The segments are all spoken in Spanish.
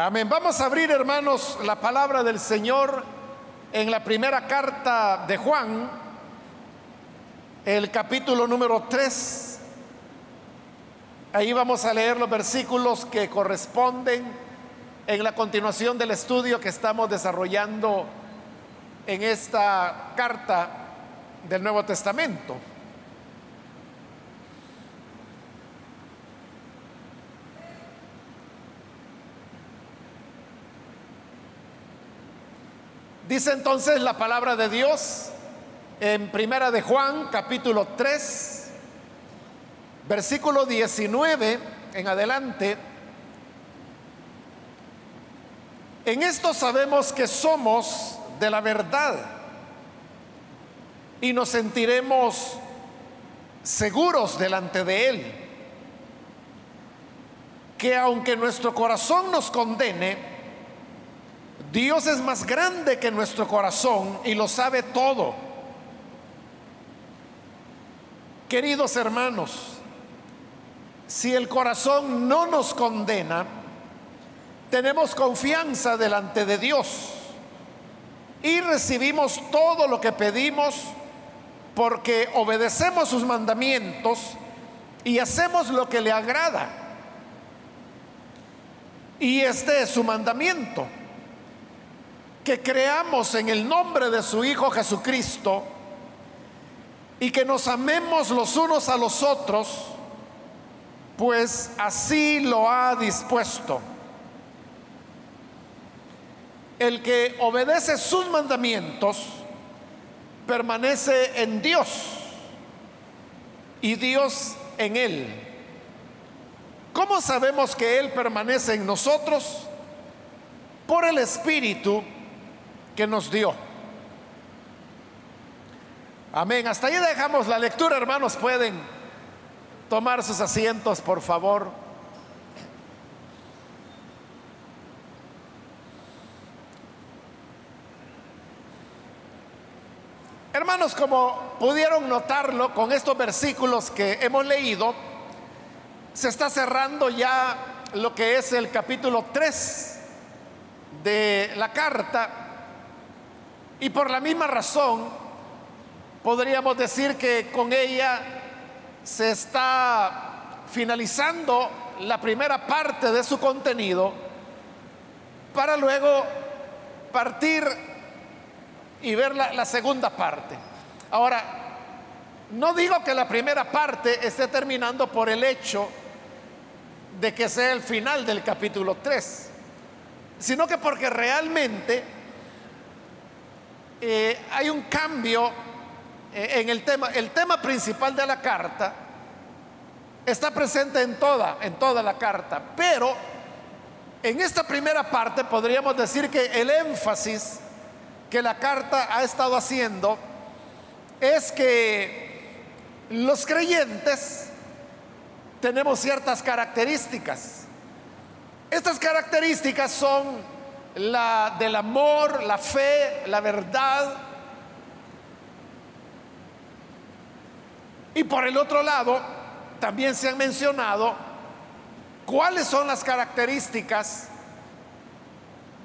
Amén. Vamos a abrir, hermanos, la palabra del Señor en la primera carta de Juan, el capítulo número 3. Ahí vamos a leer los versículos que corresponden en la continuación del estudio que estamos desarrollando en esta carta del Nuevo Testamento. Dice entonces la palabra de Dios en Primera de Juan, capítulo 3, versículo 19 en adelante. En esto sabemos que somos de la verdad y nos sentiremos seguros delante de Él. Que aunque nuestro corazón nos condene, Dios es más grande que nuestro corazón y lo sabe todo. Queridos hermanos, si el corazón no nos condena, tenemos confianza delante de Dios y recibimos todo lo que pedimos porque obedecemos sus mandamientos y hacemos lo que le agrada. Y este es su mandamiento que creamos en el nombre de su Hijo Jesucristo y que nos amemos los unos a los otros, pues así lo ha dispuesto. El que obedece sus mandamientos permanece en Dios y Dios en él. ¿Cómo sabemos que Él permanece en nosotros? Por el Espíritu que nos dio. Amén. Hasta ahí dejamos la lectura, hermanos. Pueden tomar sus asientos, por favor. Hermanos, como pudieron notarlo con estos versículos que hemos leído, se está cerrando ya lo que es el capítulo 3 de la carta y por la misma razón, podríamos decir que con ella se está finalizando la primera parte de su contenido para luego partir y ver la, segunda parte. Ahora, no digo que la primera parte esté terminando por el hecho de que sea el final del capítulo 3, sino que porque realmente eh, hay un cambio eh, en el tema. El tema principal de la carta está presente en toda, en toda la carta, pero en esta primera parte podríamos decir que el énfasis que la carta ha estado haciendo es que los creyentes tenemos ciertas características. Estas características son la del amor, la fe, la verdad. Y por el otro lado, también se han mencionado cuáles son las características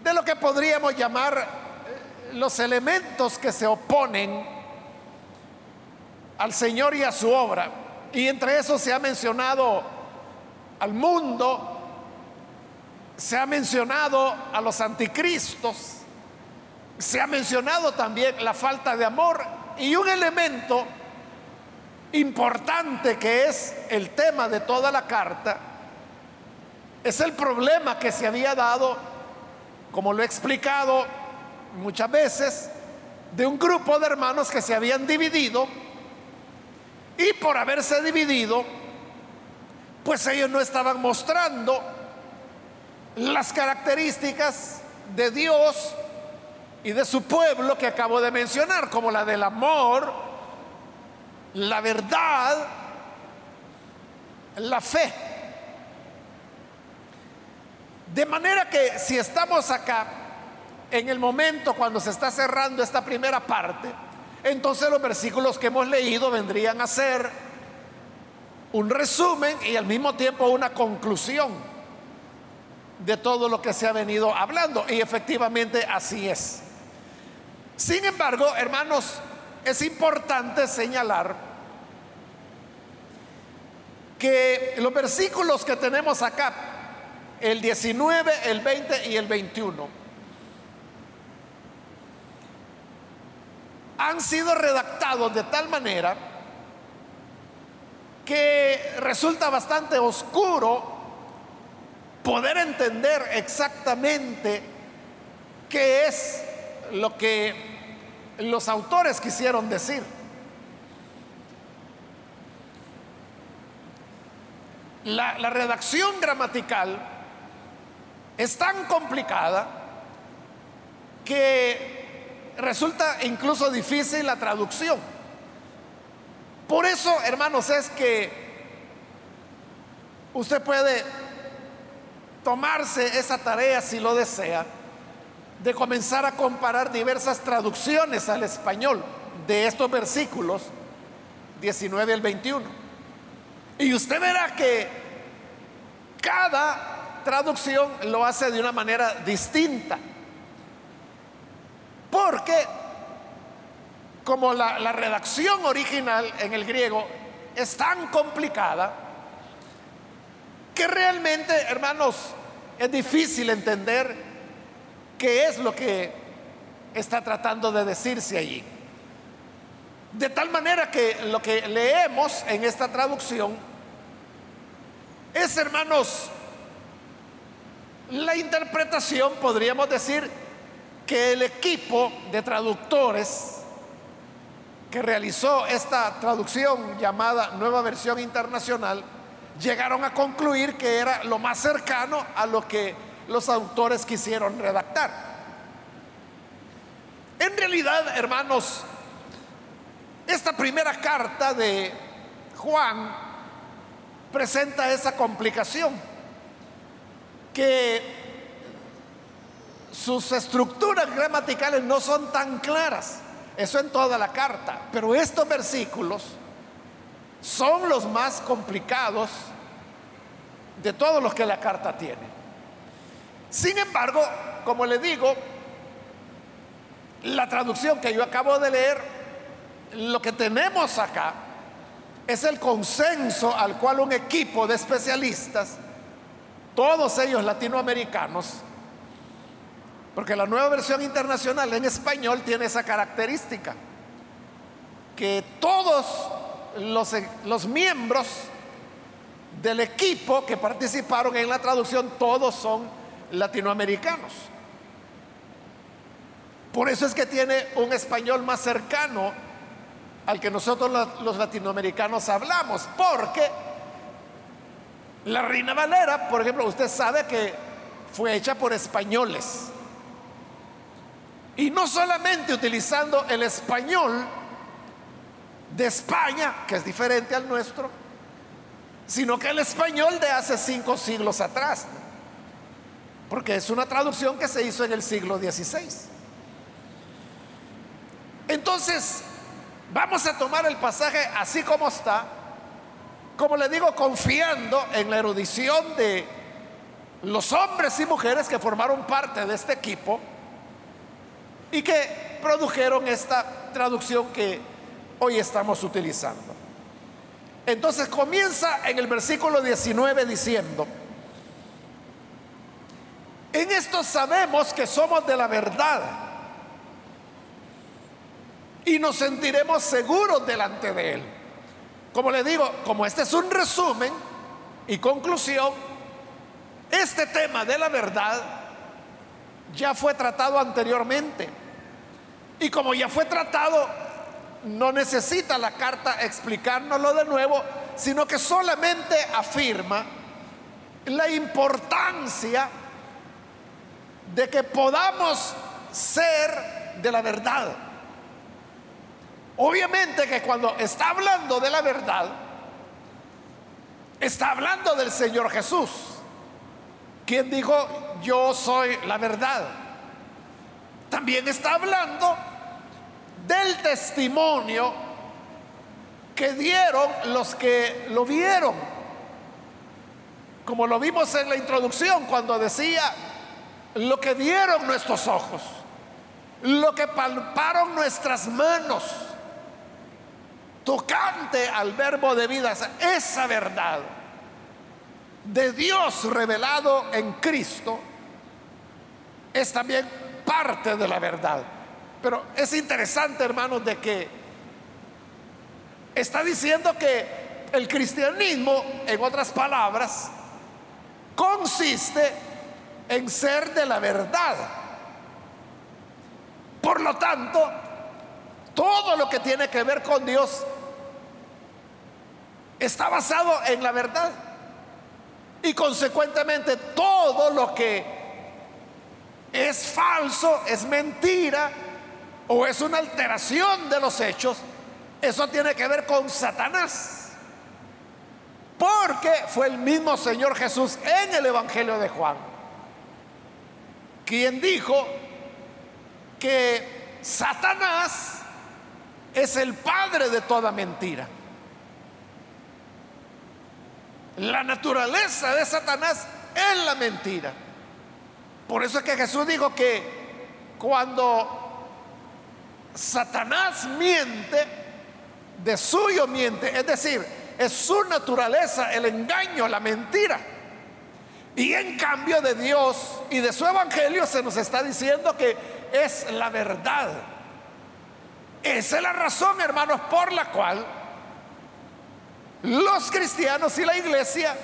de lo que podríamos llamar eh, los elementos que se oponen al Señor y a su obra. Y entre esos se ha mencionado al mundo, se ha mencionado a los anticristos, se ha mencionado también la falta de amor y un elemento importante que es el tema de toda la carta, es el problema que se había dado, como lo he explicado muchas veces, de un grupo de hermanos que se habían dividido y por haberse dividido, pues ellos no estaban mostrando las características de Dios y de su pueblo que acabo de mencionar, como la del amor, la verdad, la fe. De manera que si estamos acá, en el momento cuando se está cerrando esta primera parte, entonces los versículos que hemos leído vendrían a ser un resumen y al mismo tiempo una conclusión de todo lo que se ha venido hablando. Y efectivamente así es. Sin embargo, hermanos, es importante señalar que los versículos que tenemos acá, el 19, el 20 y el 21, han sido redactados de tal manera que resulta bastante oscuro poder entender exactamente qué es lo que los autores quisieron decir. La, redacción gramatical es tan complicada que resulta incluso difícil la traducción. Por eso, hermanos, es que usted puede tomarse esa tarea si lo desea, de comenzar a comparar diversas traducciones al español de estos versículos 19 al 21. Y usted verá que cada traducción lo hace de una manera distinta. Porque como la, la redacción original en el griego es tan complicada, que realmente, hermanos, es difícil entender qué es lo que está tratando de decirse allí. De tal manera que lo que leemos en esta traducción es, hermanos, la interpretación, podríamos decir, que el equipo de traductores que realizó esta traducción llamada Nueva Versión Internacional, llegaron a concluir que era lo más cercano a lo que los autores quisieron redactar. En realidad, hermanos, esta primera carta de Juan presenta esa complicación, que sus estructuras gramaticales no son tan claras, eso en toda la carta, pero estos versículos son los más complicados de todos los que la carta tiene. Sin embargo, como le digo, la traducción que yo acabo de leer, lo que tenemos acá es el consenso al cual un equipo de especialistas, todos ellos latinoamericanos, porque la nueva versión internacional en español tiene esa característica, que todos los, los miembros del equipo que participaron en la traducción, todos son latinoamericanos. Por eso es que tiene un español más cercano al que nosotros los latinoamericanos hablamos, porque la Reina Valera, por ejemplo, usted sabe que fue hecha por españoles. Y no solamente utilizando el español, de España, que es diferente al nuestro, sino que el español de hace cinco siglos atrás, porque es una traducción que se hizo en el siglo XVI. Entonces, vamos a tomar el pasaje así como está, como le digo, confiando en la erudición de los hombres y mujeres que formaron parte de este equipo y que produjeron esta traducción que hoy estamos utilizando. Entonces comienza en el versículo 19 diciendo, en esto sabemos que somos de la verdad y nos sentiremos seguros delante de Él. Como le digo, como este es un resumen y conclusión, este tema de la verdad ya fue tratado anteriormente. Y como ya fue tratado, no necesita la carta explicárnoslo de nuevo, sino que solamente afirma la importancia de que podamos ser de la verdad. Obviamente que cuando está hablando de la verdad, está hablando del Señor Jesús, quien dijo, yo soy la verdad. También está hablando del testimonio que dieron los que lo vieron. como lo vimos en la introducción cuando decía, lo que dieron nuestros ojos, lo que palparon nuestras manos, tocante al verbo de vida, esa verdad de Dios revelado en Cristo es también parte de la verdad. Pero es interesante, hermanos, de que está diciendo que el cristianismo, en otras palabras, consiste en ser de la verdad. Por lo tanto, todo lo que tiene que ver con Dios está basado en la verdad. Y consecuentemente todo lo que es falso, es mentira o es una alteración de los hechos, eso tiene que ver con Satanás. Porque fue el mismo Señor Jesús en el Evangelio de Juan quien dijo que Satanás es el padre de toda mentira. La naturaleza de Satanás es la mentira. Por eso es que Jesús dijo que cuando Satanás miente, de suyo miente, es decir, es su naturaleza el engaño, la mentira. Y en cambio de Dios y de su evangelio se nos está diciendo que es la verdad. Esa es la razón, hermanos, por la cual los cristianos y la iglesia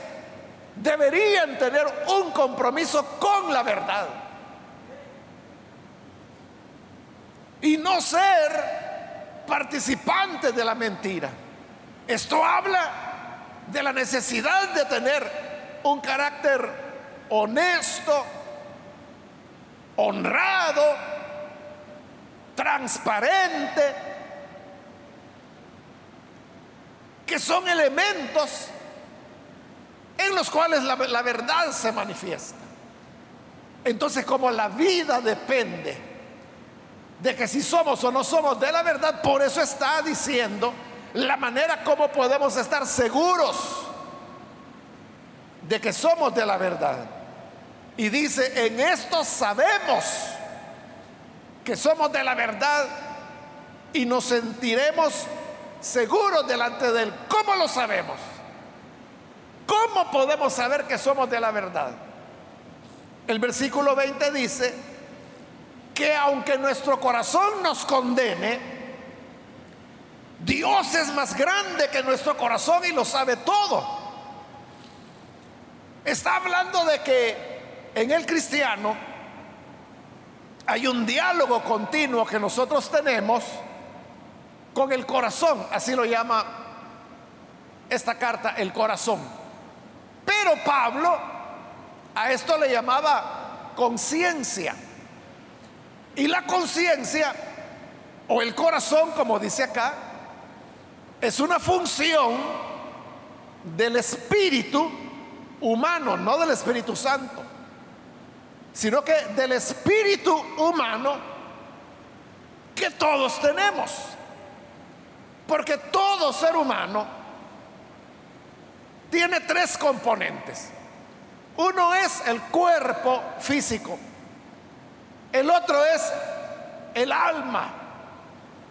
deberían tener un compromiso con la verdad. Y no ser participantes de la mentira. Esto habla de la necesidad de tener un carácter honesto, honrado, transparente, que son elementos en los cuales la, verdad se manifiesta. Entonces, como la vida depende de que si somos o no somos de la verdad, por eso está diciendo la manera como podemos estar seguros de que somos de la verdad. Y dice, en esto sabemos que somos de la verdad y nos sentiremos seguros delante de Él. ¿Cómo lo sabemos? ¿Cómo podemos saber que somos de la verdad? El versículo 20 dice que aunque nuestro corazón nos condene, Dios es más grande que nuestro corazón y lo sabe todo. Está hablando de que en el cristiano hay un diálogo continuo que nosotros tenemos con el corazón, así lo llama esta carta, el corazón. Pero Pablo a esto le llamaba conciencia. Y la conciencia, o el corazón, como dice acá, es una función del espíritu humano, no del Espíritu Santo, sino que del espíritu humano que todos tenemos. Porque todo ser humano tiene tres componentes. Uno es el cuerpo físico. El otro es el alma,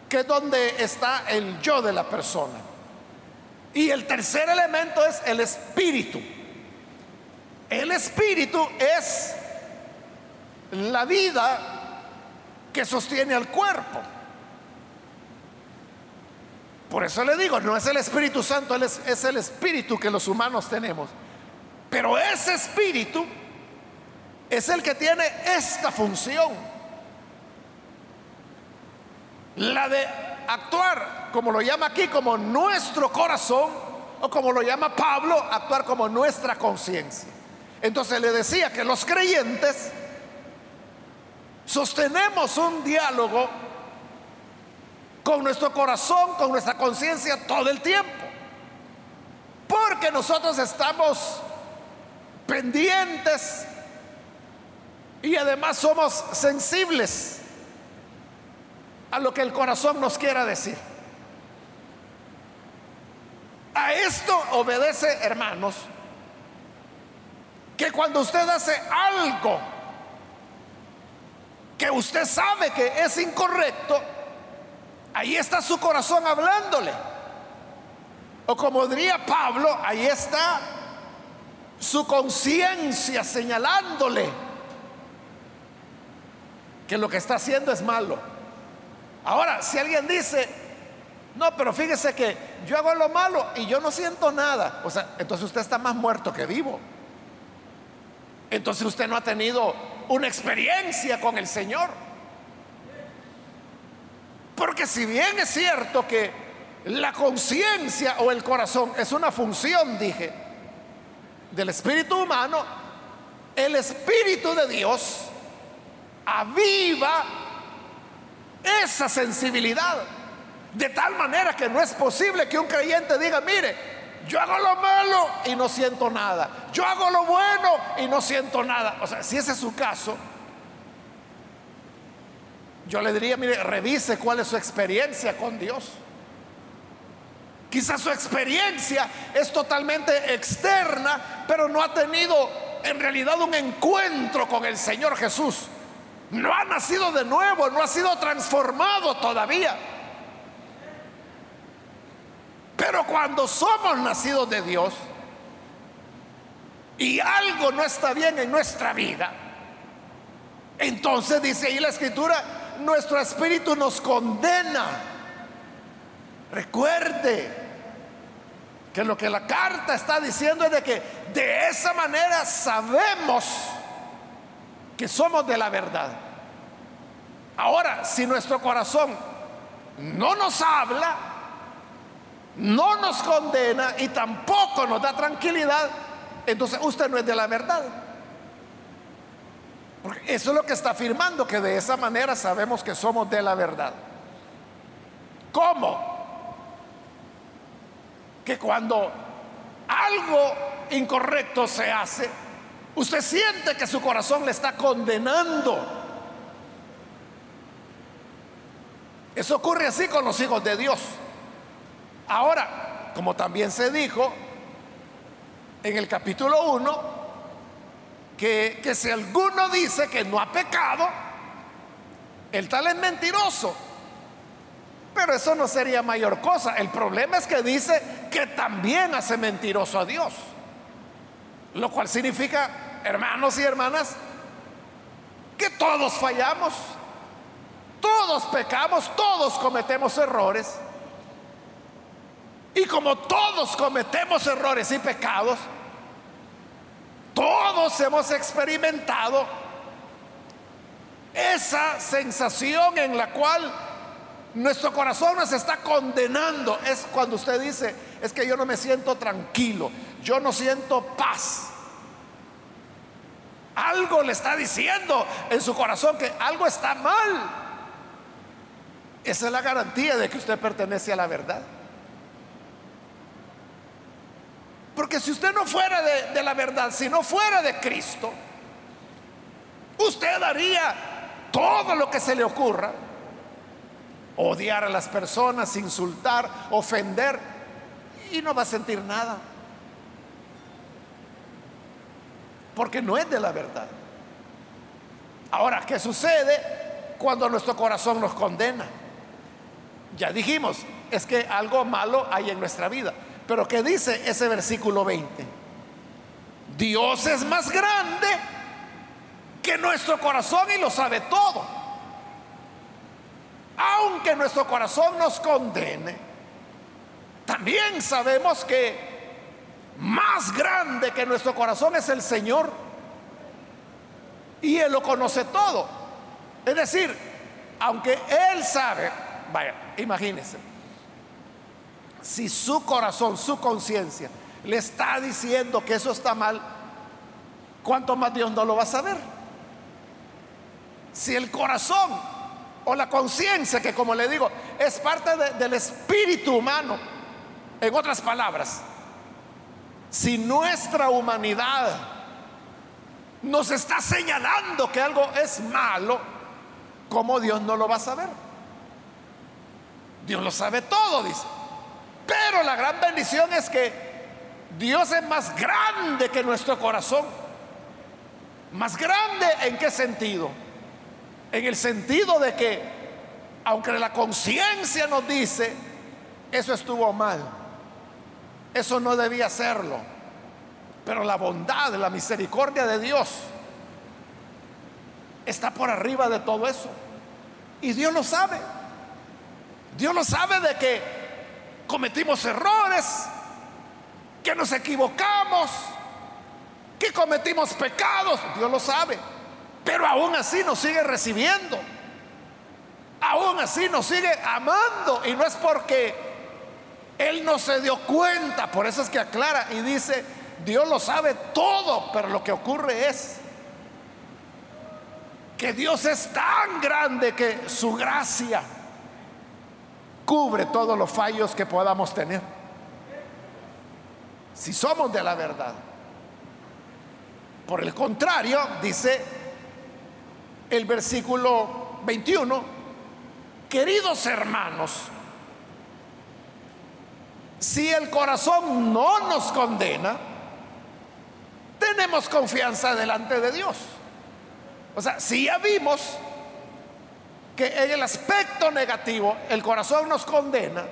que es donde está el yo de la persona. Y el tercer elemento es el espíritu. El espíritu es la vida que sostiene al cuerpo. Por eso le digo, no es el Espíritu Santo, es, es el Espíritu que los humanos tenemos. Pero ese Espíritu es el que tiene esta función. La de actuar, como lo llama aquí, como nuestro corazón, o como lo llama Pablo, actuar como nuestra conciencia. Entonces le decía que los creyentes sostenemos un diálogo con nuestro corazón, con nuestra conciencia todo el tiempo. Porque nosotros estamos pendientes y además somos sensibles a lo que el corazón nos quiera decir. A esto obedece, hermanos, que cuando usted hace algo que usted sabe que es incorrecto, ahí está su corazón hablándole. O como diría Pablo, ahí está su conciencia señalándole que lo que está haciendo es malo. Ahora, si alguien dice, no, pero fíjese que yo hago lo malo y yo no siento nada, o sea, entonces usted está más muerto que vivo. Entonces usted no ha tenido una experiencia con el Señor. Porque si bien es cierto que la conciencia o el corazón es una función, dije, del espíritu humano, el espíritu de Dios aviva esa sensibilidad. De tal manera que no es posible que un creyente diga, mire, yo hago lo malo y no siento nada. Yo hago lo bueno y no siento nada. O sea, si ese es su caso, yo le diría, mire, revise cuál es su experiencia con Dios. Quizás su experiencia es totalmente externa, pero no ha tenido en realidad un encuentro con el Señor Jesús. No ha nacido de nuevo, no ha sido transformado todavía. Pero cuando somos nacidos de Dios y algo no está bien en nuestra vida, entonces dice ahí la escritura, nuestro espíritu nos condena. Recuerde que lo que la carta está diciendo es de que de esa manera sabemos que somos de la verdad. Ahora, si nuestro corazón no nos habla, no nos condena y tampoco nos da tranquilidad, entonces usted no es de la verdad. Porque eso es lo que está afirmando, que de esa manera sabemos que somos de la verdad. ¿Cómo? Que cuando algo incorrecto se hace, usted siente que su corazón le está condenando. Eso ocurre así con los hijos de Dios. Ahora, como también se dijo en el capítulo 1, que, que si alguno dice que no ha pecado, el tal es mentiroso. Pero eso no sería mayor cosa. El problema es que dice que también hace mentiroso a Dios. Lo cual significa, hermanos y hermanas, que todos fallamos, todos pecamos, todos cometemos errores. Y como todos cometemos errores y pecados, todos hemos experimentado esa sensación en la cual nuestro corazón nos está condenando. Es cuando usted dice, es que yo no me siento tranquilo, yo no siento paz. Algo le está diciendo en su corazón que algo está mal. Esa es la garantía de que usted pertenece a la verdad. Porque si usted no fuera de, la verdad, si no fuera de Cristo, usted haría todo lo que se le ocurra. Odiar a las personas, insultar, ofender, y no va a sentir nada. Porque no es de la verdad. Ahora, ¿qué sucede cuando nuestro corazón nos condena? Ya dijimos, es que algo malo hay en nuestra vida. Pero ¿qué dice ese versículo 20? Dios es más grande que nuestro corazón y lo sabe todo. Aunque nuestro corazón nos condene, también sabemos que más grande que nuestro corazón es el Señor. Y Él lo conoce todo. Es decir, aunque Él sabe, vaya, imagínense, si su corazón, su conciencia le está diciendo que eso está mal, ¿cuánto más Dios no lo va a saber? Si el corazón o la conciencia, que como le digo, es parte del espíritu humano, en otras palabras, si nuestra humanidad nos está señalando que algo es malo, ¿cómo Dios no lo va a saber? Dios lo sabe todo, dice. Pero la gran bendición es que Dios es más grande que nuestro corazón Más grande en qué sentido? En el sentido de que, aunque la conciencia nos dice, eso estuvo mal, eso no debía hacerlo, pero la bondad, la misericordia de Dios está por arriba de todo eso. Y Dios lo sabe. Dios lo sabe de que cometimos errores, que nos equivocamos, que cometimos pecados. Dios lo sabe. Pero aún así nos sigue recibiendo. Aún así nos sigue amando. Y no es porque Él no se dio cuenta. Por eso es que aclara y dice, Dios lo sabe todo. Pero lo que ocurre es que Dios es tan grande que su gracia cubre todos los fallos que podamos tener. Si somos de la verdad. Por el contrario, dice el versículo 21, queridos hermanos, si el corazón no nos condena, tenemos confianza delante de Dios. O sea, si ya vimos que en el aspecto negativo el corazón nos condena,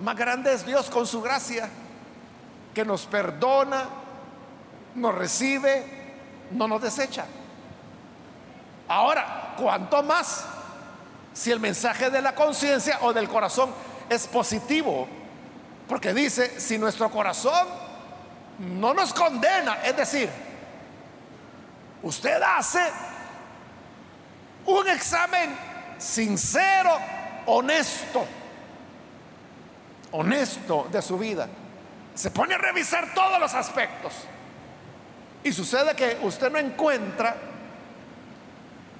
más grande es Dios con su gracia, que nos perdona, nos recibe, no nos desecha. Ahora, ¿cuánto más si el mensaje de la conciencia o del corazón es positivo? Porque dice, si nuestro corazón no nos condena, es decir, usted hace un examen sincero, honesto, honesto de su vida. Se pone a revisar todos los aspectos. Y sucede que usted no encuentra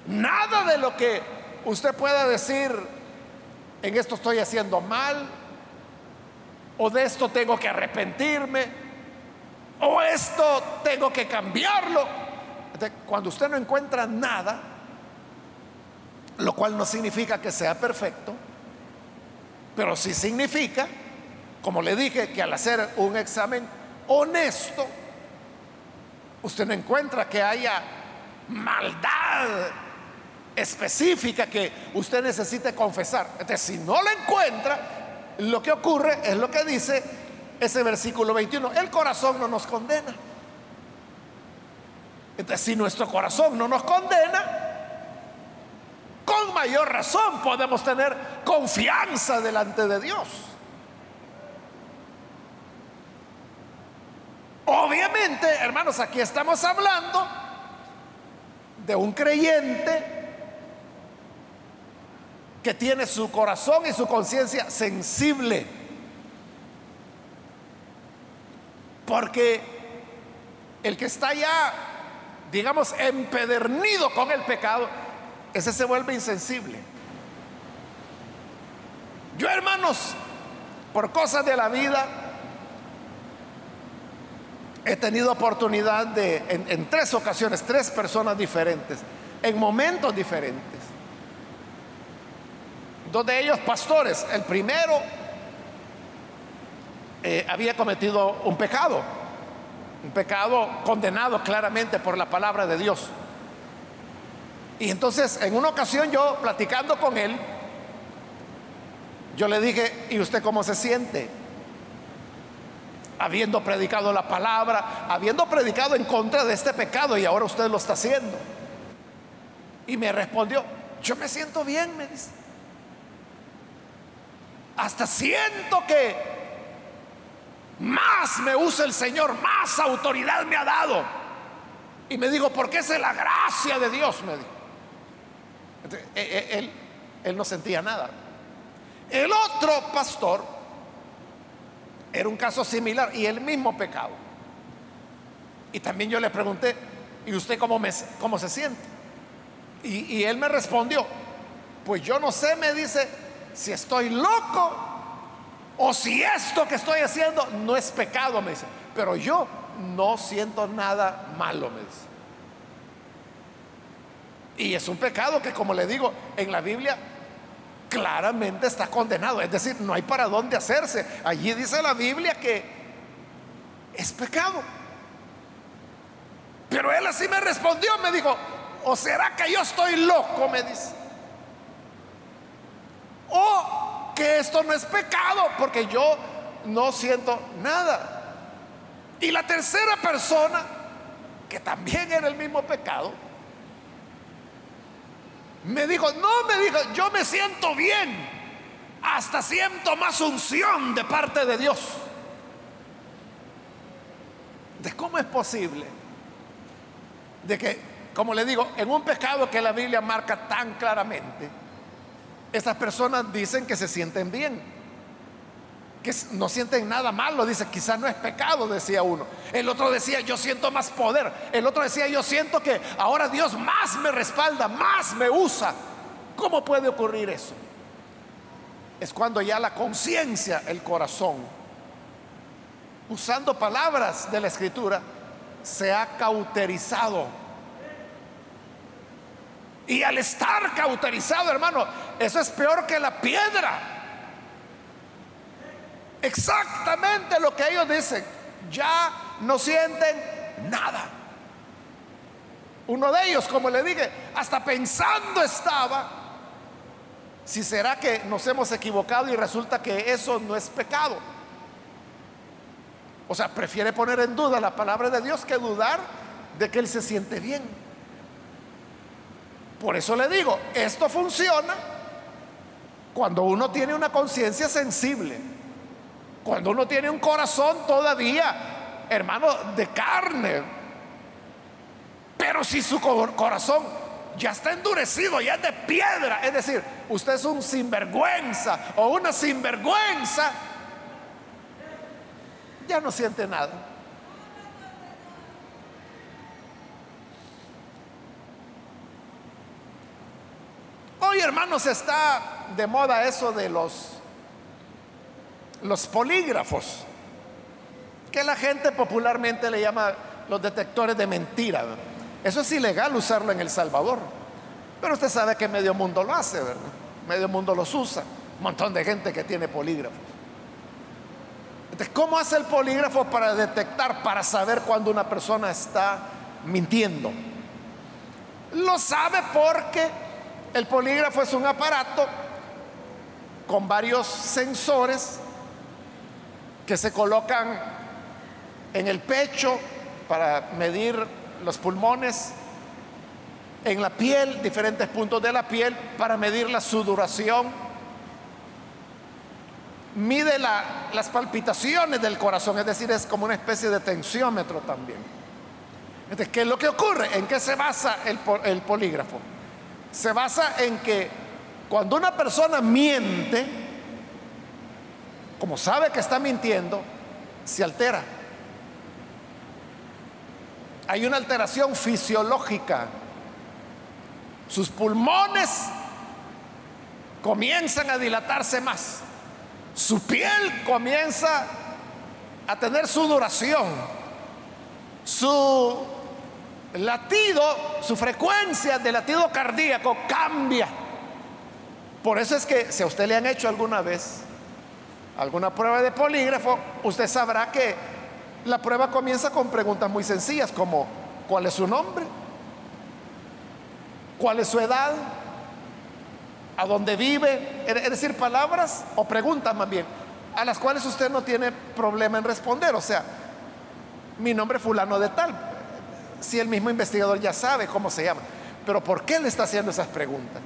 nada de lo que usted pueda decir, en esto estoy haciendo mal, o de esto tengo que arrepentirme, o esto tengo que cambiarlo. cuando usted no encuentra nada, lo cual no significa que sea perfecto, pero sí significa, como le dije, que al hacer un examen honesto, usted no encuentra que haya maldad específica que usted necesite confesar. Entonces, si no la encuentra, lo que ocurre es lo que dice ese versículo 21. El corazón no nos condena. Entonces, si nuestro corazón no nos condena, con mayor razón podemos tener confianza delante de Dios. Obviamente, hermanos, aquí estamos hablando de un creyente que tiene su corazón y su conciencia sensible. Porque el que está ya, digamos, empedernido con el pecado, ese se vuelve insensible. Yo, hermanos, por cosas de la vida, he tenido oportunidad de, en, en, tres ocasiones, tres personas diferentes, en momentos diferentes. Dos de ellos pastores. El primero eh, había cometido un pecado, un pecado condenado claramente por la palabra de Dios. Y entonces, en una ocasión yo platicando con él, yo le dije, ¿y usted cómo se siente? Habiendo predicado la palabra, habiendo predicado en contra de este pecado y ahora usted lo está haciendo. Y me respondió, yo me siento bien, me dice. Hasta siento que más me usa el Señor, más autoridad me ha dado. Y me dijo, porque es la gracia de Dios, me dijo. Eh, eh, él, no sentía nada. El otro pastor era un caso similar y el mismo pecado. Y también yo le pregunté, ¿y usted cómo, cómo se siente? Y él me respondió, pues yo no sé, me dice, si estoy loco o si esto que estoy haciendo no es pecado, me dice. Pero yo no siento nada malo, me dice. Y es un pecado que, como le digo, en la Biblia claramente está condenado. Es decir, no hay para dónde hacerse. Allí dice la Biblia que es pecado. Pero él así me respondió, me dijo, ¿o será que yo estoy loco? Me dice. O que esto no es pecado, porque yo no siento nada. Y la tercera persona, que también era el mismo pecado, me dijo, no, me dijo, yo me siento bien, hasta siento más unción de parte de Dios. ¿De cómo es posible? De que, como le digo, en un pecado que la Biblia marca tan claramente, estas personas dicen que se sienten bien que no sienten nada malo, dice, quizás no es pecado, decía uno. El otro decía, yo siento más poder. El otro decía, yo siento que ahora Dios más me respalda, más me usa. ¿Cómo puede ocurrir eso? Es cuando ya la conciencia, el corazón, usando palabras de la escritura, se ha cauterizado. Y al estar cauterizado, hermano, eso es peor que la piedra exactamente lo que ellos dicen. Ya no sienten nada. Uno de ellos, como le dije, hasta pensando estaba, si será que nos hemos equivocado y resulta que eso no es pecado. O sea, prefiere poner en duda la palabra de Dios que dudar de que él se siente bien. Por eso le digo, esto funciona cuando uno tiene una conciencia sensible. Cuando uno tiene un corazón todavía, hermano, de carne. Pero si su corazón ya está endurecido, ya es de piedra, es decir, usted es un sinvergüenza o una sinvergüenza, ya no siente nada. Hoy, hermanos, está de moda eso de los los polígrafos, que la gente popularmente le llama los detectores de mentira. Eso es ilegal usarlo en El Salvador, pero usted sabe que medio mundo lo hace, ¿verdad? Medio mundo los usa, un montón de gente que tiene polígrafos. ¿cómo hace el polígrafo para detectar, para saber cuando una persona está mintiendo? Lo sabe porque el polígrafo es un aparato con varios sensores que se colocan en el pecho para medir los pulmones, en la piel, diferentes puntos de la piel para medir la sudoración, mide las palpitaciones del corazón, es decir, es como una especie de tensiómetro también. Entonces, ¿qué es lo que ocurre? ¿En qué se basa el, el polígrafo? Se basa en que cuando una persona miente, como sabe que está mintiendo, se altera. Hay una alteración fisiológica. Sus pulmones comienzan a dilatarse más. Su piel comienza a tener sudoración. Su latido, su frecuencia de latido cardíaco cambia. Por eso es que si a usted le han hecho alguna vez alguna prueba de polígrafo, usted sabrá que la prueba comienza con preguntas muy sencillas como ¿cuál es su nombre? ¿Cuál es su edad? ¿A dónde vive? Es decir, palabras o preguntas más bien, a las cuales usted no tiene problema en responder. O sea, mi nombre es fulano de tal. Si el mismo investigador ya sabe cómo se llama. Pero ¿por qué le está haciendo esas preguntas?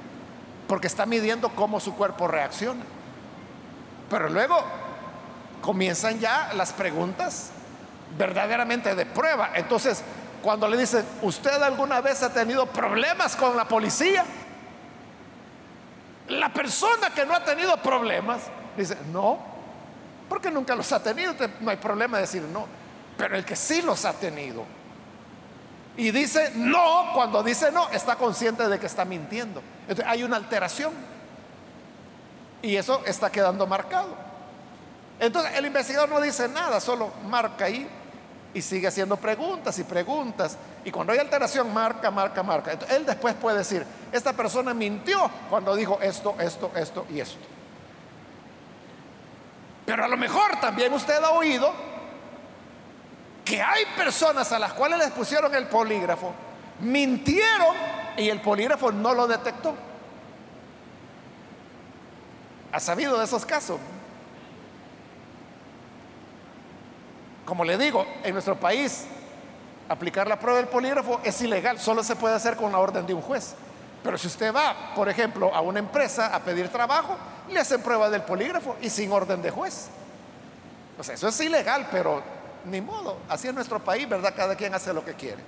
Porque está midiendo cómo su cuerpo reacciona. Pero luego comienzan ya las preguntas verdaderamente de prueba. Entonces, cuando le dicen, ¿usted alguna vez ha tenido problemas con la policía? La persona que no ha tenido problemas dice, no, porque nunca los ha tenido, no hay problema de decir no, pero el que sí los ha tenido y dice no, cuando dice no, está consciente de que está mintiendo. Entonces hay una alteración. Y eso está quedando marcado. Entonces el investigador no dice nada, solo marca ahí y sigue haciendo preguntas y preguntas. Y cuando hay alteración, marca, marca, marca. él después puede decir, esta persona mintió cuando dijo esto, esto, esto y esto. Pero a lo mejor también usted ha oído que hay personas a las cuales les pusieron el polígrafo, mintieron y el polígrafo no lo detectó. ¿Ha sabido de esos casos? Como le digo, en nuestro país aplicar la prueba del polígrafo es ilegal, solo se puede hacer con la orden de un juez. Pero si usted va, por ejemplo, a una empresa a pedir trabajo, le hacen prueba del polígrafo y sin orden de juez. O sea, eso es ilegal, pero ni modo, así es nuestro país, ¿verdad? Cada quien hace lo que quiere.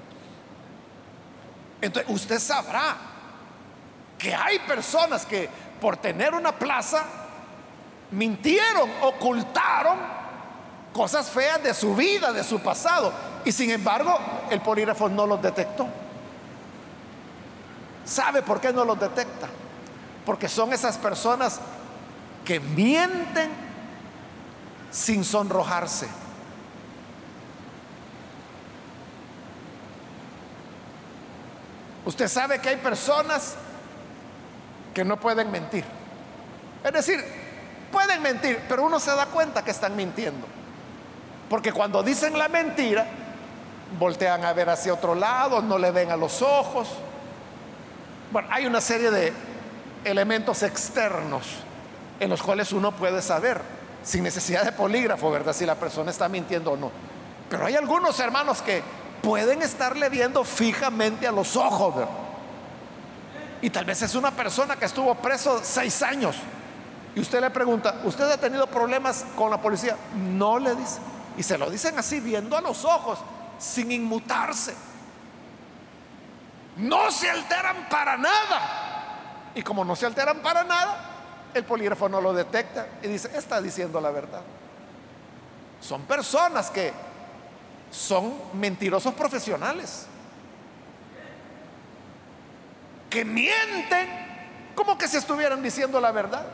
Entonces, usted sabrá que hay personas que por tener una plaza mintieron, ocultaron cosas feas de su vida, de su pasado, y sin embargo el polígrafo no los detectó. ¿Sabe por qué no los detecta? Porque son esas personas que mienten sin sonrojarse. Usted sabe que hay personas que no pueden mentir. Es decir, pueden mentir, pero uno se da cuenta que están mintiendo. Porque cuando dicen la mentira, voltean a ver hacia otro lado, no le ven a los ojos. Bueno, hay una serie de elementos externos en los cuales uno puede saber, sin necesidad de polígrafo, ¿verdad? Si la persona está mintiendo o no. Pero hay algunos hermanos que pueden estarle viendo fijamente a los ojos. Y tal vez es una persona que estuvo preso seis años. Y usted le pregunta, ¿usted ha tenido problemas con la policía? No le dice. Y se lo dicen así, viendo a los ojos, sin inmutarse. No se alteran para nada. Y como no se alteran para nada, el polígrafo no lo detecta y dice, está diciendo la verdad. Son personas que son mentirosos profesionales. Que mienten como que se estuvieran diciendo la verdad.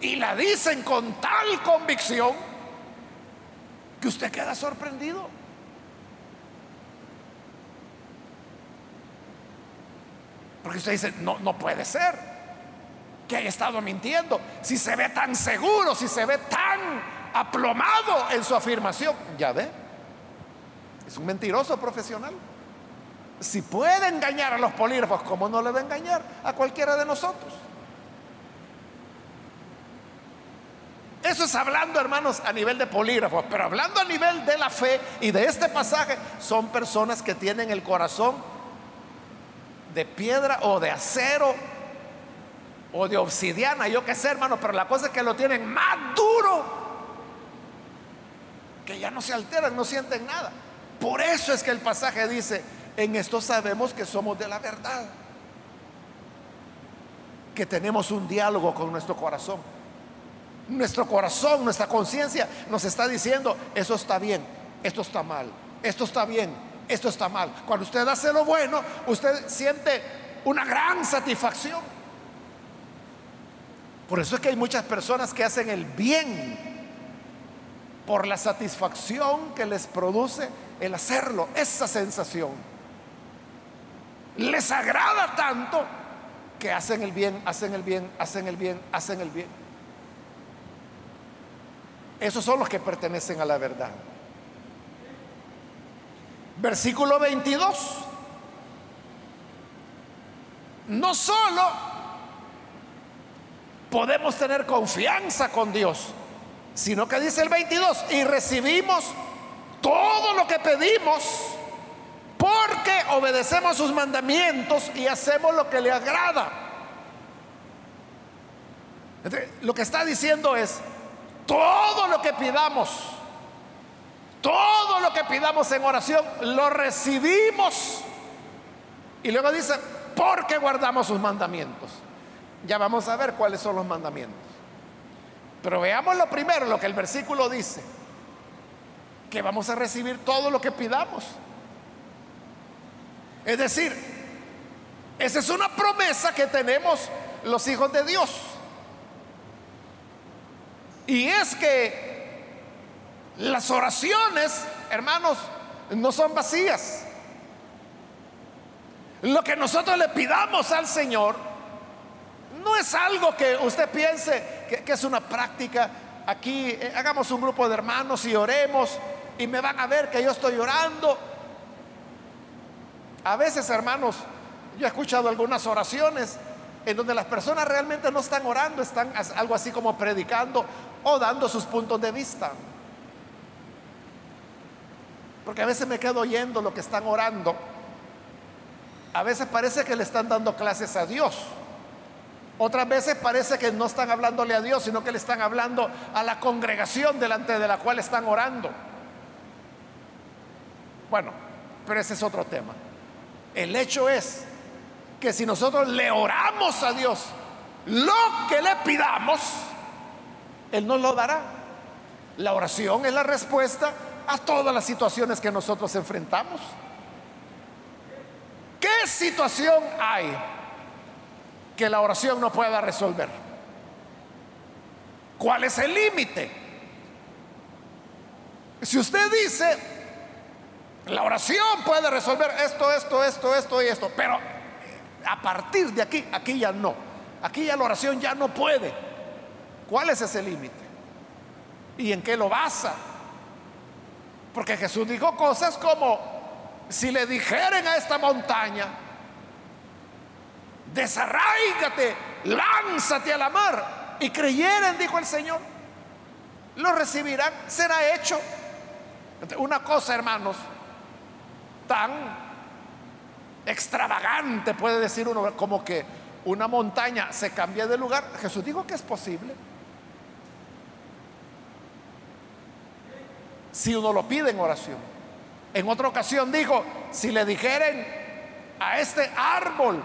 Y la dicen con tal convicción que usted queda sorprendido. Porque usted dice, no, no puede ser que haya estado mintiendo. Si se ve tan seguro, si se ve tan aplomado en su afirmación, ya ve, es un mentiroso profesional. Si puede engañar a los polígrafos, ¿cómo no le va a engañar a cualquiera de nosotros? Eso es hablando, hermanos, a nivel de polígrafos, pero hablando a nivel de la fe y de este pasaje, son personas que tienen el corazón de piedra o de acero o de obsidiana, yo qué sé, hermano, pero la cosa es que lo tienen más duro, que ya no se alteran, no sienten nada. Por eso es que el pasaje dice, en esto sabemos que somos de la verdad, que tenemos un diálogo con nuestro corazón. Nuestro corazón, nuestra conciencia nos está diciendo, eso está bien, esto está mal, esto está bien, esto está mal. Cuando usted hace lo bueno, usted siente una gran satisfacción. Por eso es que hay muchas personas que hacen el bien por la satisfacción que les produce el hacerlo, esa sensación. Les agrada tanto que hacen el bien, hacen el bien, hacen el bien, hacen el bien. Esos son los que pertenecen a la verdad. Versículo 22. No solo podemos tener confianza con Dios, sino que dice el 22, y recibimos todo lo que pedimos porque obedecemos sus mandamientos y hacemos lo que le agrada. lo que está diciendo es, todo lo que pidamos, todo lo que pidamos en oración lo recibimos. Y luego dice, porque guardamos sus mandamientos. Ya vamos a ver cuáles son los mandamientos. Pero veamos lo primero, lo que el versículo dice, que vamos a recibir todo lo que pidamos. Es decir, esa es una promesa que tenemos los hijos de Dios. Y es que las oraciones, hermanos, no son vacías. Lo que nosotros le pidamos al Señor no es algo que usted piense que, es una práctica. Aquí eh, hagamos un grupo de hermanos y oremos y me van a ver que yo estoy orando. A veces, hermanos, yo he escuchado algunas oraciones en donde las personas realmente no están orando, están algo así como predicando o dando sus puntos de vista. Porque a veces me quedo oyendo lo que están orando. A veces parece que le están dando clases a Dios. Otras veces parece que no están hablándole a Dios, sino que le están hablando a la congregación delante de la cual están orando. Bueno, pero ese es otro tema. El hecho es que si nosotros le oramos a Dios lo que le pidamos, Él nos lo dará. La oración es la respuesta a todas las situaciones que nosotros enfrentamos. ¿Qué situación hay que la oración no pueda resolver? ¿Cuál es el límite? Si usted dice, la oración puede resolver esto, esto, esto, esto y esto, pero a partir de aquí, aquí ya no. Aquí ya la oración ya no puede. ¿Cuál es ese límite? ¿Y en qué lo basa? Porque Jesús dijo cosas como, si le dijeren a esta montaña, desarraígate, lánzate a la mar, y creyeren, dijo el Señor, lo recibirán, será hecho. Una cosa, hermanos, tan extravagante, puede decir uno, como que una montaña se cambia de lugar. Jesús dijo que es posible. si uno lo pide en oración. En otra ocasión dijo, si le dijeren a este árbol,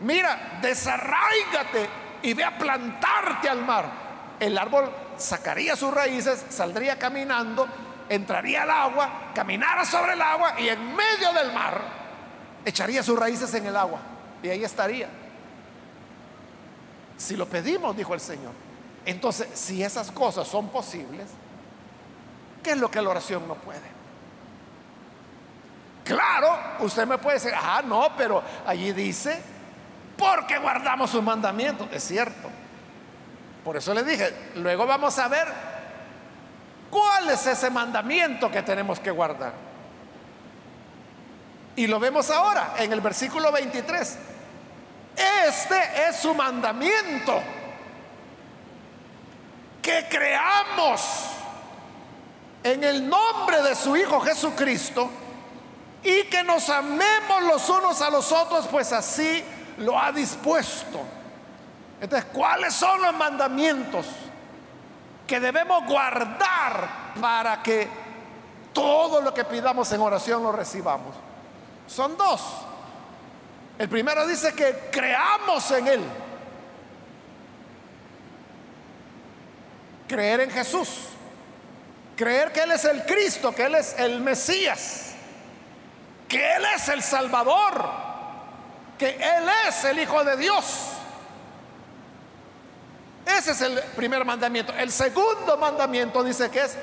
mira, desarraígate y ve a plantarte al mar, el árbol sacaría sus raíces, saldría caminando, entraría al agua, caminara sobre el agua y en medio del mar echaría sus raíces en el agua y ahí estaría. Si lo pedimos, dijo el Señor. Entonces, si esas cosas son posibles, ¿Qué es lo que la oración no puede? Claro, usted me puede decir, ah, no, pero allí dice, porque guardamos sus mandamientos. Es cierto. Por eso le dije, luego vamos a ver cuál es ese mandamiento que tenemos que guardar. Y lo vemos ahora en el versículo 23. Este es su mandamiento. Que creamos en el nombre de su Hijo Jesucristo y que nos amemos los unos a los otros, pues así lo ha dispuesto. Entonces, ¿cuáles son los mandamientos que debemos guardar para que todo lo que pidamos en oración lo recibamos? Son dos. El primero dice que creamos en Él. Creer en Jesús. Creer que Él es el Cristo, que Él es el Mesías, que Él es el Salvador, que Él es el Hijo de Dios. Ese es el primer mandamiento. El segundo mandamiento dice que es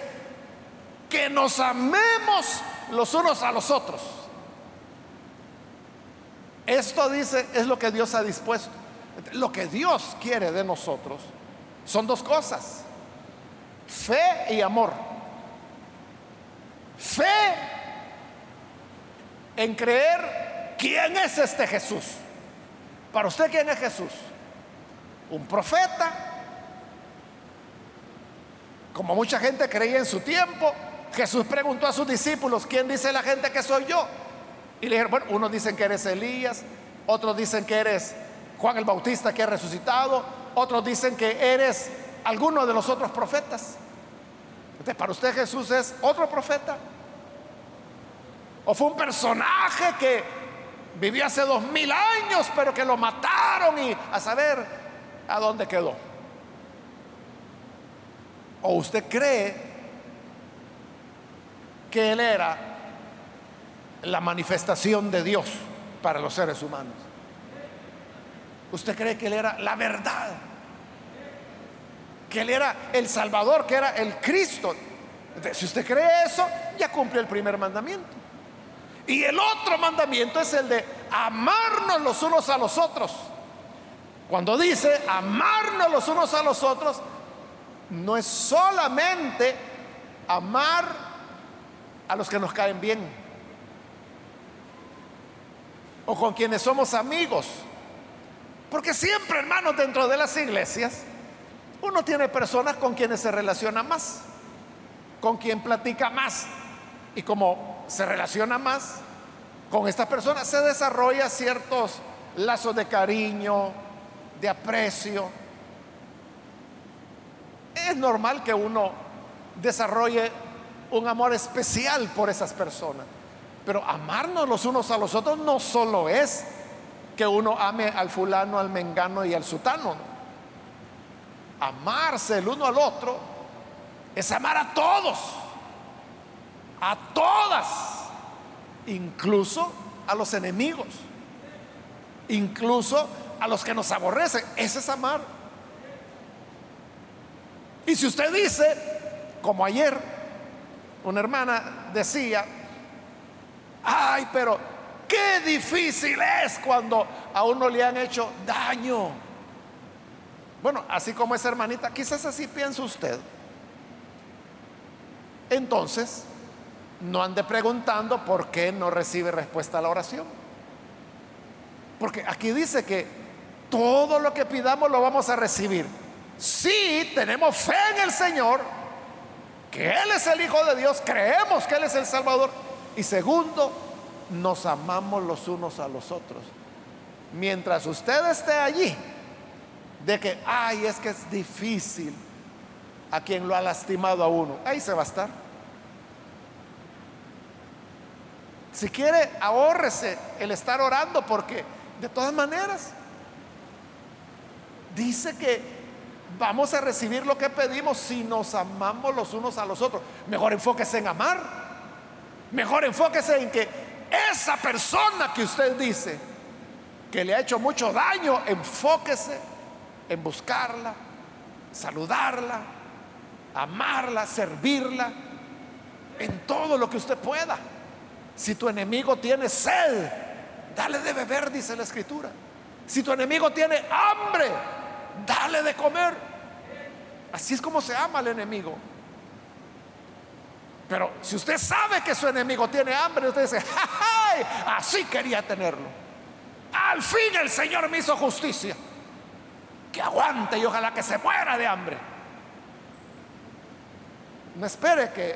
que nos amemos los unos a los otros. Esto dice es lo que Dios ha dispuesto. Lo que Dios quiere de nosotros son dos cosas, fe y amor. Fe en creer quién es este Jesús. Para usted, ¿quién es Jesús? Un profeta. Como mucha gente creía en su tiempo, Jesús preguntó a sus discípulos, ¿quién dice la gente que soy yo? Y le dijeron, bueno, unos dicen que eres Elías, otros dicen que eres Juan el Bautista que ha resucitado, otros dicen que eres alguno de los otros profetas. Entonces, para usted Jesús es otro profeta. O fue un personaje que vivió hace dos mil años, pero que lo mataron y a saber a dónde quedó. ¿O usted cree que Él era la manifestación de Dios para los seres humanos? ¿Usted cree que Él era la verdad? Que Él era el Salvador, que era el Cristo. Si usted cree eso, ya cumple el primer mandamiento. Y el otro mandamiento es el de amarnos los unos a los otros. Cuando dice amarnos los unos a los otros, no es solamente amar a los que nos caen bien o con quienes somos amigos. Porque siempre, hermanos, dentro de las iglesias, uno tiene personas con quienes se relaciona más, con quien platica más. Y como se relaciona más con estas personas, se desarrolla ciertos lazos de cariño, de aprecio. Es normal que uno desarrolle un amor especial por esas personas. Pero amarnos los unos a los otros no solo es que uno ame al fulano, al mengano y al sutano. Amarse el uno al otro es amar a todos, a todas, incluso a los enemigos, incluso a los que nos aborrecen. Ese es amar. Y si usted dice, como ayer, una hermana decía, ay, pero qué difícil es cuando a uno le han hecho daño. Bueno, así como esa hermanita, quizás así piensa usted. Entonces, no ande preguntando por qué no recibe respuesta a la oración. Porque aquí dice que todo lo que pidamos lo vamos a recibir. Si tenemos fe en el Señor, que Él es el Hijo de Dios, creemos que Él es el Salvador. Y segundo, nos amamos los unos a los otros. Mientras usted esté allí, de que, ay, es que es difícil a quien lo ha lastimado a uno, ahí se va a estar. Si quiere, ahórrese el estar orando porque de todas maneras dice que vamos a recibir lo que pedimos si nos amamos los unos a los otros. Mejor enfóquese en amar. Mejor enfóquese en que esa persona que usted dice que le ha hecho mucho daño, enfóquese en buscarla, saludarla, amarla, servirla, en todo lo que usted pueda. Si tu enemigo tiene sed, dale de beber, dice la escritura. Si tu enemigo tiene hambre, dale de comer. Así es como se ama al enemigo. Pero si usted sabe que su enemigo tiene hambre, usted dice, ¡Ja, así quería tenerlo. Al fin el Señor me hizo justicia. Que aguante y ojalá que se muera de hambre. No espere que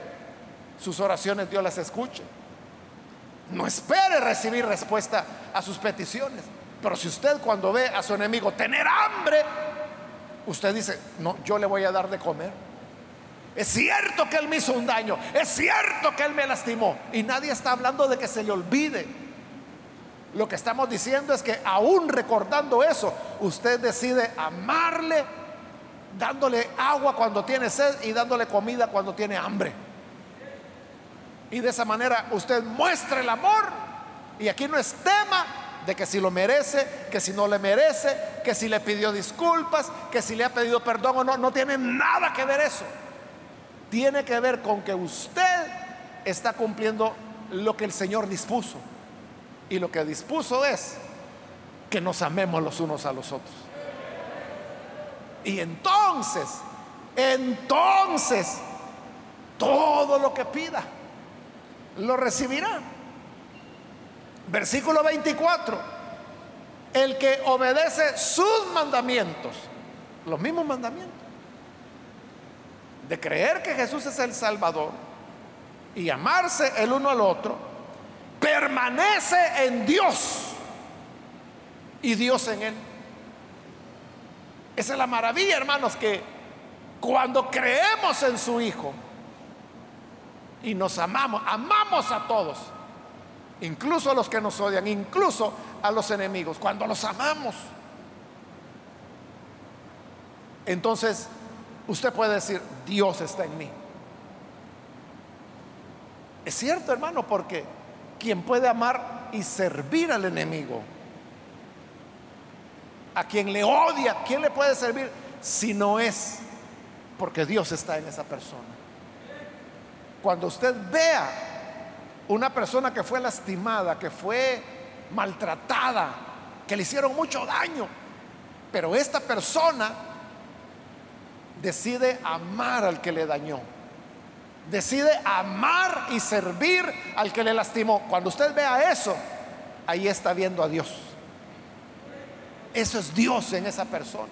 sus oraciones Dios las escuche. No espere recibir respuesta a sus peticiones. Pero si usted cuando ve a su enemigo tener hambre, usted dice, no, yo le voy a dar de comer. Es cierto que él me hizo un daño, es cierto que él me lastimó. Y nadie está hablando de que se le olvide. Lo que estamos diciendo es que aún recordando eso, usted decide amarle, dándole agua cuando tiene sed y dándole comida cuando tiene hambre. Y de esa manera usted muestra el amor. Y aquí no es tema de que si lo merece, que si no le merece, que si le pidió disculpas, que si le ha pedido perdón o no. No tiene nada que ver eso. Tiene que ver con que usted está cumpliendo lo que el Señor dispuso. Y lo que dispuso es que nos amemos los unos a los otros. Y entonces, entonces, todo lo que pida, lo recibirá. Versículo 24. El que obedece sus mandamientos, los mismos mandamientos, de creer que Jesús es el Salvador y amarse el uno al otro, permanece en Dios y Dios en él. Esa es la maravilla, hermanos, que cuando creemos en su Hijo y nos amamos, amamos a todos, incluso a los que nos odian, incluso a los enemigos, cuando los amamos, entonces usted puede decir, Dios está en mí. Es cierto, hermano, porque quien puede amar y servir al enemigo, a quien le odia, ¿quién le puede servir si no es porque Dios está en esa persona? Cuando usted vea una persona que fue lastimada, que fue maltratada, que le hicieron mucho daño, pero esta persona decide amar al que le dañó, Decide amar y servir al que le lastimó. Cuando usted vea eso, ahí está viendo a Dios. Eso es Dios en esa persona.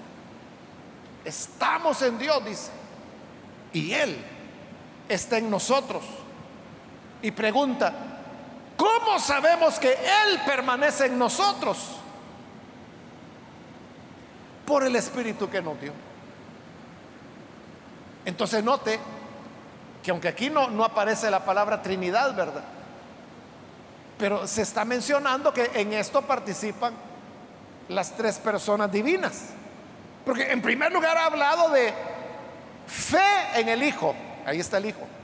Estamos en Dios, dice. Y Él está en nosotros. Y pregunta, ¿cómo sabemos que Él permanece en nosotros? Por el Espíritu que nos dio. Entonces note que aunque aquí no, no aparece la palabra Trinidad, ¿verdad? Pero se está mencionando que en esto participan las tres personas divinas. Porque en primer lugar ha hablado de fe en el Hijo. Ahí está el Hijo.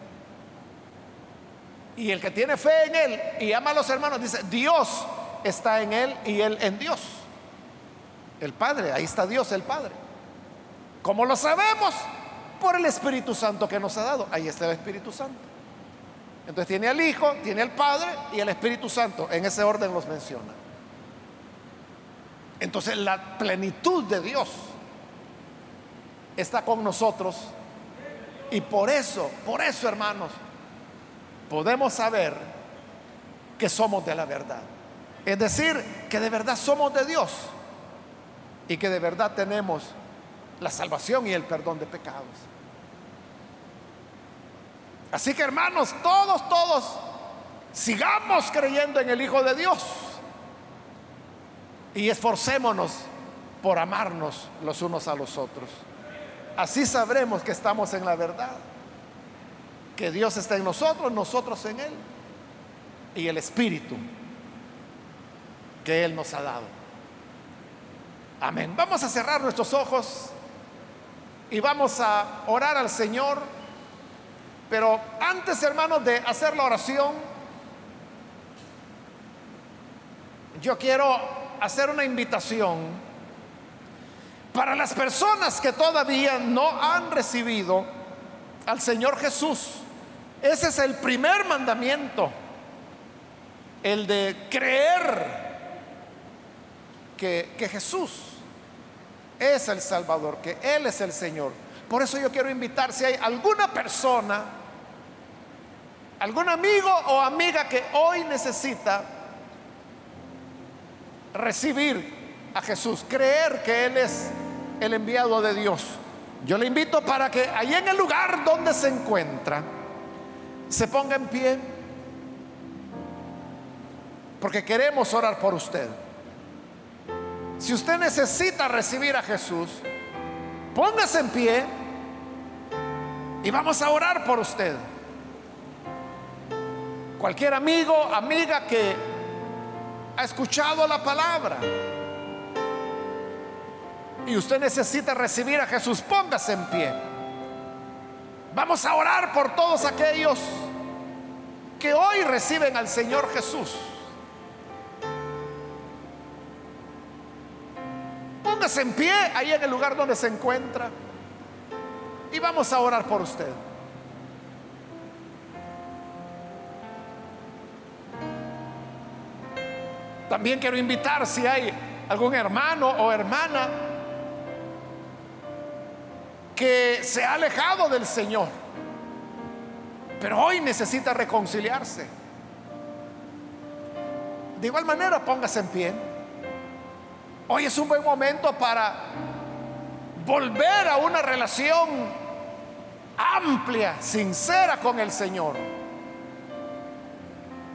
Y el que tiene fe en Él y ama a los hermanos, dice, Dios está en Él y Él en Dios. El Padre, ahí está Dios, el Padre. ¿Cómo lo sabemos? Por el Espíritu Santo que nos ha dado. Ahí está el Espíritu Santo. Entonces tiene al Hijo, tiene al Padre y el Espíritu Santo. En ese orden los menciona. Entonces la plenitud de Dios está con nosotros y por eso, por eso hermanos, podemos saber que somos de la verdad. Es decir, que de verdad somos de Dios y que de verdad tenemos la salvación y el perdón de pecados. Así que hermanos, todos, todos, sigamos creyendo en el Hijo de Dios y esforcémonos por amarnos los unos a los otros. Así sabremos que estamos en la verdad, que Dios está en nosotros, nosotros en Él, y el Espíritu que Él nos ha dado. Amén. Vamos a cerrar nuestros ojos y vamos a orar al Señor. Pero antes, hermanos, de hacer la oración, yo quiero hacer una invitación para las personas que todavía no han recibido al Señor Jesús. Ese es el primer mandamiento, el de creer que, Jesús es el Salvador, que Él es el Señor. Por eso yo quiero invitar si hay alguna persona, algún amigo o amiga que hoy necesita recibir a Jesús, creer que Él es el enviado de Dios. Yo le invito para que ahí en el lugar donde se encuentra, se ponga en pie, porque queremos orar por usted. Si usted necesita recibir a Jesús, póngase en pie y vamos a orar por usted. Cualquier amigo, amiga que ha escuchado la palabra y usted necesita recibir a Jesús, póngase en pie. Vamos a orar por todos aquellos que hoy reciben al Señor Jesús. Póngase en pie ahí en el lugar donde se encuentra y vamos a orar por usted. También quiero invitar si hay algún hermano o hermana que se ha alejado del Señor, pero hoy necesita reconciliarse. De igual manera, póngase en pie. Hoy es un buen momento para volver a una relación amplia, sincera con el Señor.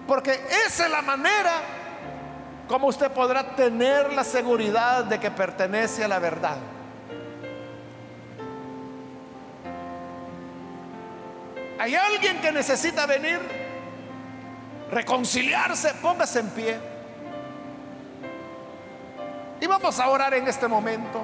Porque esa es la manera como usted podrá tener la seguridad de que pertenece a la verdad. ¿Hay alguien que necesita venir? Reconciliarse, póngase en pie. Y vamos a orar en este momento.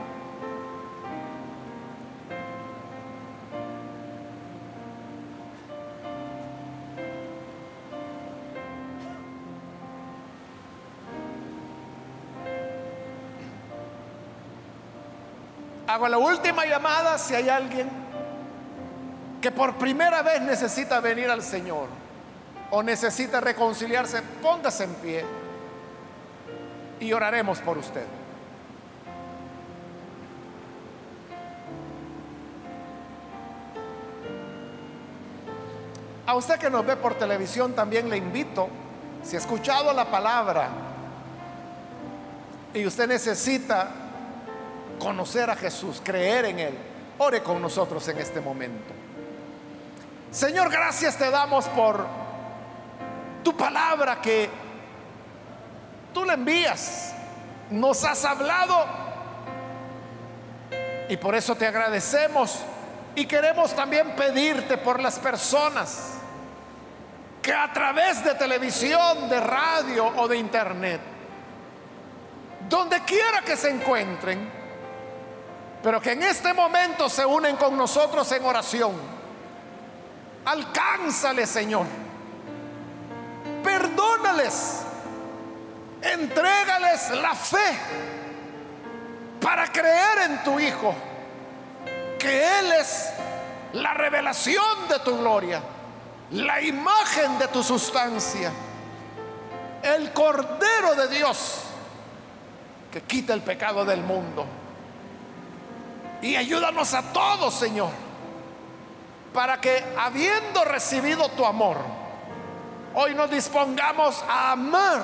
Hago la última llamada si hay alguien que por primera vez necesita venir al Señor o necesita reconciliarse, póngase en pie y oraremos por usted. A usted que nos ve por televisión también le invito, si ha escuchado la palabra y usted necesita conocer a Jesús, creer en Él, ore con nosotros en este momento. Señor, gracias te damos por tu palabra que tú le envías. Nos has hablado y por eso te agradecemos y queremos también pedirte por las personas que a través de televisión, de radio o de internet, donde quiera que se encuentren, pero que en este momento se unen con nosotros en oración, alcánzale Señor, perdónales, entrégales la fe para creer en tu Hijo que Él es la revelación de tu gloria, la imagen de tu sustancia, el Cordero de Dios que quita el pecado del mundo. Y ayúdanos a todos, Señor, para que habiendo recibido tu amor, hoy nos dispongamos a amar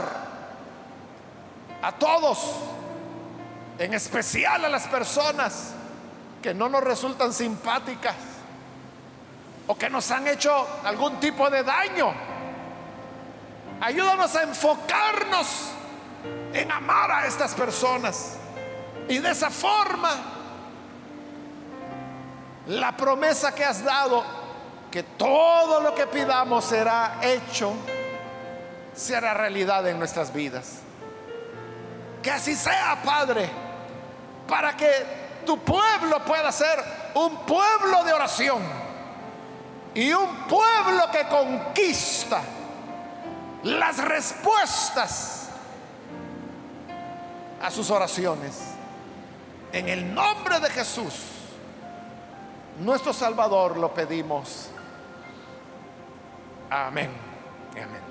a todos, en especial a las personas que no nos resultan simpáticas o que nos han hecho algún tipo de daño. Ayúdanos a enfocarnos en amar a estas personas. Y de esa forma, la promesa que has dado, que todo lo que pidamos será hecho, será realidad en nuestras vidas. Que así sea, Padre, para que tu pueblo pueda ser un pueblo de oración y un pueblo que conquista las respuestas a sus oraciones. En el nombre de Jesús, nuestro Salvador, lo pedimos. Amén. Amén.